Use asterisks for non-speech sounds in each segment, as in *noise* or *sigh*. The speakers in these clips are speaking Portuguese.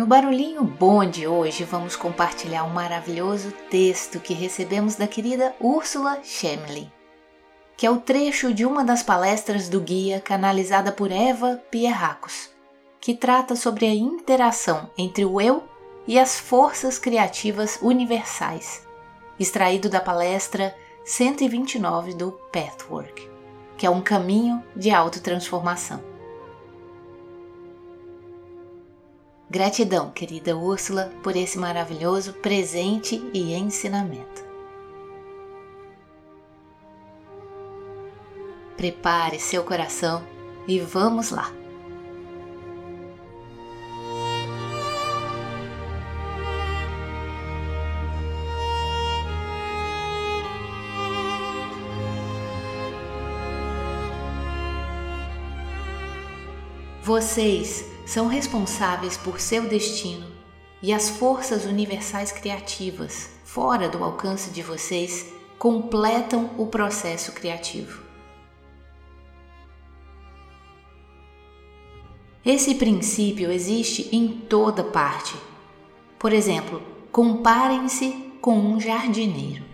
No Barulhinho Bom de hoje, vamos compartilhar um maravilhoso texto que recebemos da querida Úrsula Schemlin, que é o trecho de uma das palestras do guia canalizada por Eva Pierracos, que trata sobre a interação entre o eu e as forças criativas universais, extraído da palestra 129 do Pathwork, que é um caminho de autotransformação. Gratidão, querida Úrsula, por esse maravilhoso presente e ensinamento. Prepare seu coração e vamos lá! Vocês são responsáveis por seu destino e as forças universais criativas, fora do alcance de vocês, completam o processo criativo. Esse princípio existe em toda parte. Por exemplo, comparem-se com um jardineiro.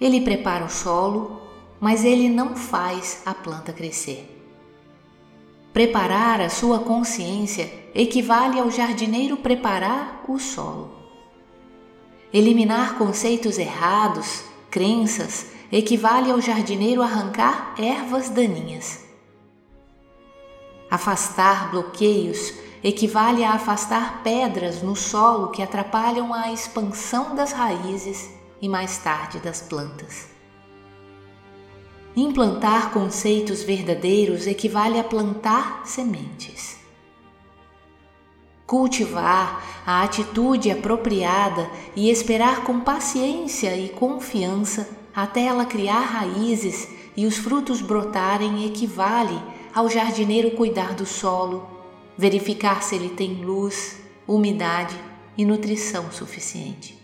Ele prepara o solo, mas ele não faz a planta crescer. Preparar a sua consciência equivale ao jardineiro preparar o solo. Eliminar conceitos errados, crenças, equivale ao jardineiro arrancar ervas daninhas. Afastar bloqueios equivale a afastar pedras no solo que atrapalham a expansão das raízes e mais tarde das plantas. Implantar conceitos verdadeiros equivale a plantar sementes. Cultivar a atitude apropriada e esperar com paciência e confiança até ela criar raízes e os frutos brotarem equivale ao jardineiro cuidar do solo, verificar se ele tem luz, umidade e nutrição suficiente.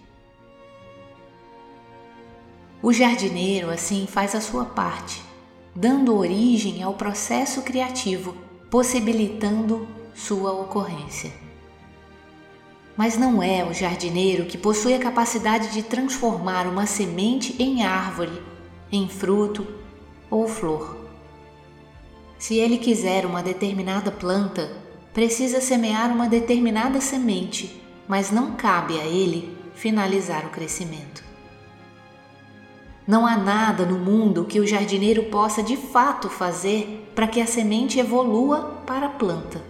O jardineiro, assim, faz a sua parte, dando origem ao processo criativo, possibilitando sua ocorrência. Mas não é o jardineiro que possui a capacidade de transformar uma semente em árvore, em fruto ou flor. Se ele quiser uma determinada planta, precisa semear uma determinada semente, mas não cabe a ele finalizar o crescimento. Não há nada no mundo que o jardineiro possa de fato fazer para que a semente evolua para a planta.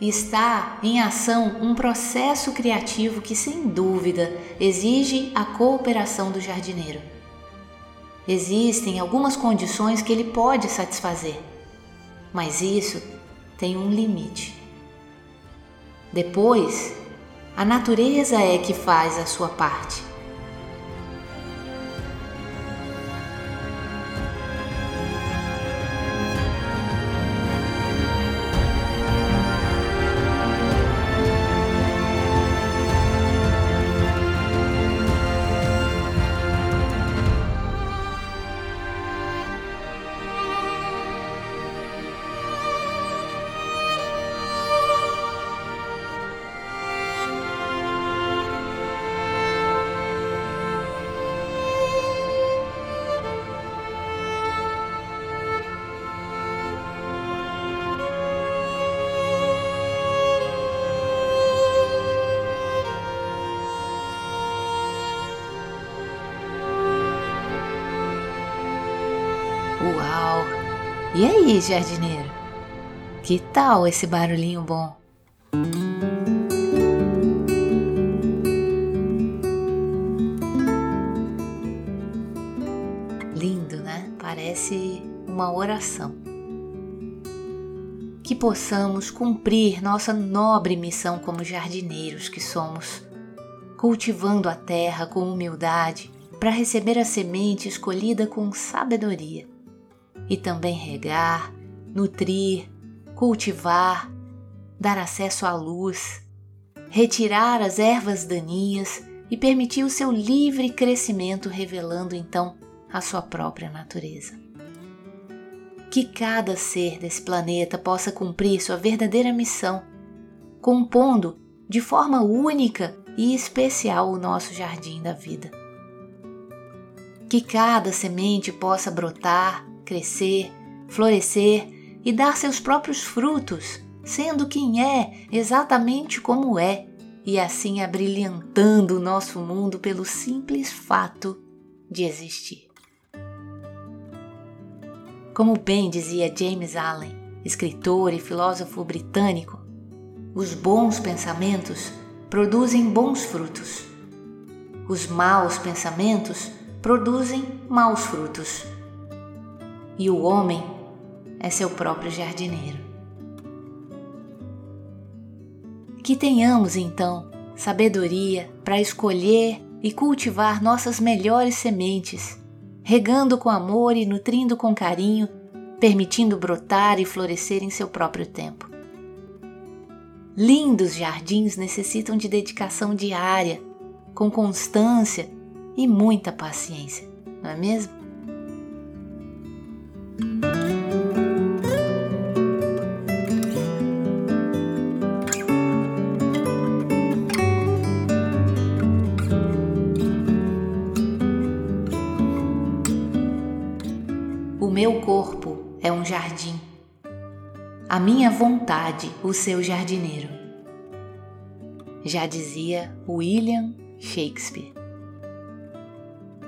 Está em ação um processo criativo que, sem dúvida, exige a cooperação do jardineiro. Existem algumas condições que ele pode satisfazer, mas isso tem um limite. Depois, a natureza é que faz a sua parte. E aí, jardineiro? Que tal esse barulhinho bom? Lindo, né? Parece uma oração. Que possamos cumprir nossa nobre missão como jardineiros que somos, cultivando a terra com humildade para receber a semente escolhida com sabedoria e também regar, nutrir, cultivar, dar acesso à luz, retirar as ervas daninhas e permitir o seu livre crescimento, revelando então a sua própria natureza. Que cada ser desse planeta possa cumprir sua verdadeira missão, compondo de forma única e especial o nosso jardim da vida. Que cada semente possa brotar, crescer, florescer e dar seus próprios frutos, sendo quem é exatamente como é, e assim abrilhantando o nosso mundo pelo simples fato de existir. Como bem dizia James Allen, escritor e filósofo britânico, os bons pensamentos produzem bons frutos. Os maus pensamentos produzem maus frutos. E o homem é seu próprio jardineiro. Que tenhamos então sabedoria para escolher e cultivar nossas melhores sementes, regando com amor e nutrindo com carinho, permitindo brotar e florescer em seu próprio tempo. Lindos jardins necessitam de dedicação diária, com constância e muita paciência, não é mesmo? Meu corpo é um jardim a minha vontade, o seu jardineiro. Já dizia William Shakespeare.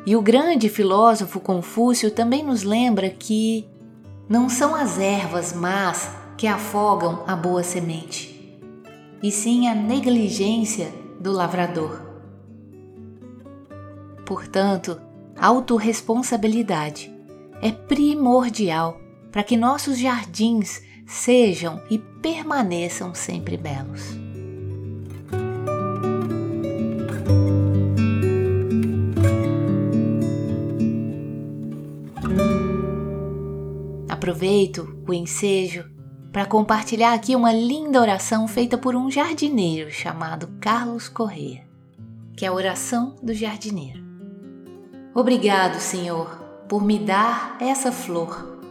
E o grande filósofo Confúcio também nos lembra que não são as ervas más que afogam a boa semente, e sim a negligência do lavrador. Portanto, autorresponsabilidade é primordial para que nossos jardins sejam e permaneçam sempre belos. Aproveito o ensejo para compartilhar aqui uma linda oração feita por um jardineiro chamado Carlos Corrêa, que é a oração do jardineiro. Obrigado, Senhor, por me dar essa flor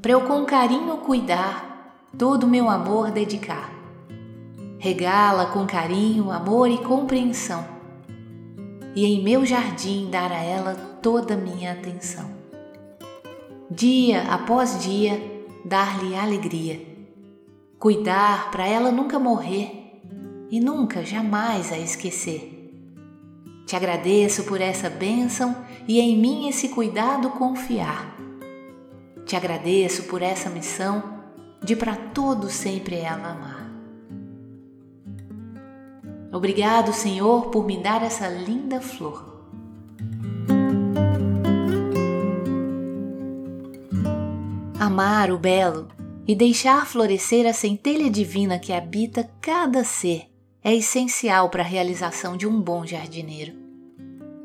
para eu com carinho cuidar, todo meu amor dedicar. Regá-la com carinho, amor e compreensão, e em meu jardim dar a ela toda minha atenção. Dia após dia, dar-lhe alegria, cuidar para ela nunca morrer e nunca jamais a esquecer. Te agradeço por essa bênção e em mim esse cuidado confiar te agradeço por essa missão de para todo sempre ela amar. Obrigado, Senhor, por me dar essa linda flor. Amar o belo e deixar florescer a centelha divina que habita cada ser é essencial para a realização de um bom jardineiro,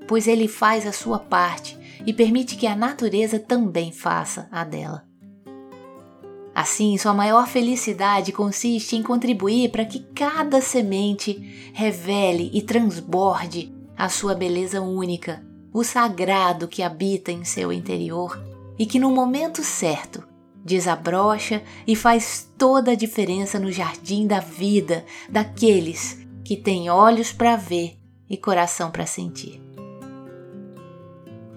pois ele faz a sua parte e permite que a natureza também faça a dela. Assim, sua maior felicidade consiste em contribuir para que cada semente revele e transborde a sua beleza única, o sagrado que habita em seu interior e que no momento certo desabrocha e faz toda a diferença no jardim da vida daqueles que têm olhos para ver e coração para sentir.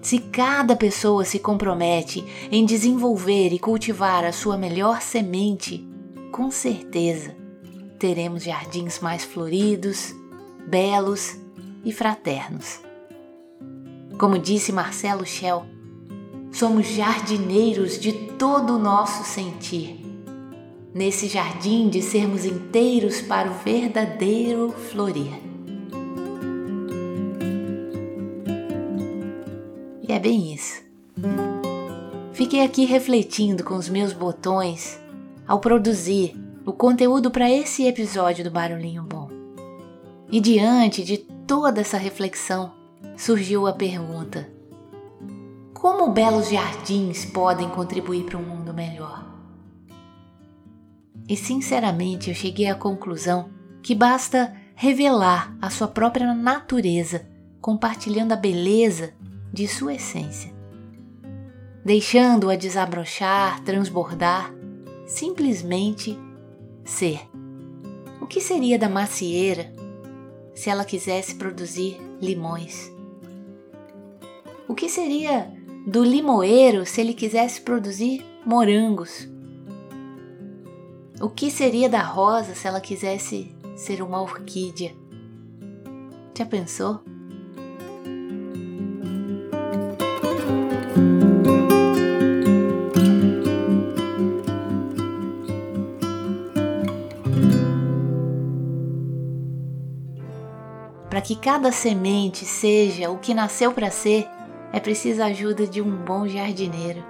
Se cada pessoa se compromete em desenvolver e cultivar a sua melhor semente, com certeza teremos jardins mais floridos, belos e fraternos. Como disse Marcelo Shell, somos jardineiros de todo o nosso sentir. Nesse jardim de sermos inteiros para o verdadeiro florir. É bem isso. Fiquei aqui refletindo com os meus botões ao produzir o conteúdo para esse episódio do Barulhinho Bom. E diante de toda essa reflexão, surgiu a pergunta: como belos jardins podem contribuir para um mundo melhor? E sinceramente eu cheguei à conclusão que basta revelar a sua própria natureza, compartilhando a beleza de sua essência. Deixando-a desabrochar, transbordar, simplesmente ser. O que seria da macieira se ela quisesse produzir limões? O que seria do limoeiro se ele quisesse produzir morangos? O que seria da rosa se ela quisesse ser uma orquídea? Já pensou? Que cada semente seja o que nasceu para ser, é preciso a ajuda de um bom jardineiro.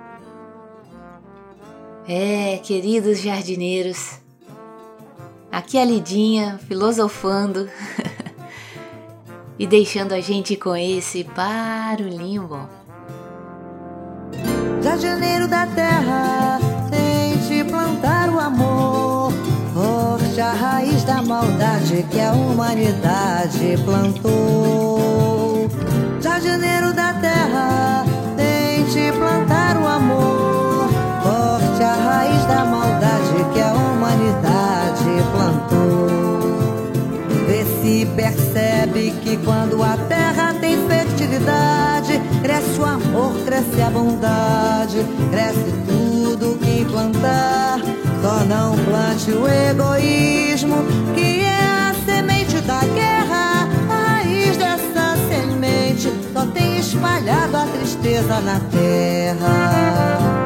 É, queridos jardineiros, aqui é a Lidinha filosofando *laughs* e deixando a gente com esse barulhinho bom. Jardineiro da terra, tente plantar o amor, da maldade que a humanidade plantou. Jardineiro da terra, tente plantar o amor, forte a raiz da maldade que a humanidade plantou. Vê se percebe que quando a terra tem fertilidade, cresce o amor, cresce a bondade, cresce tudo que plantar. Só não plante o egoísmo, que é a semente da guerra. A raiz dessa semente só tem espalhado a tristeza na terra.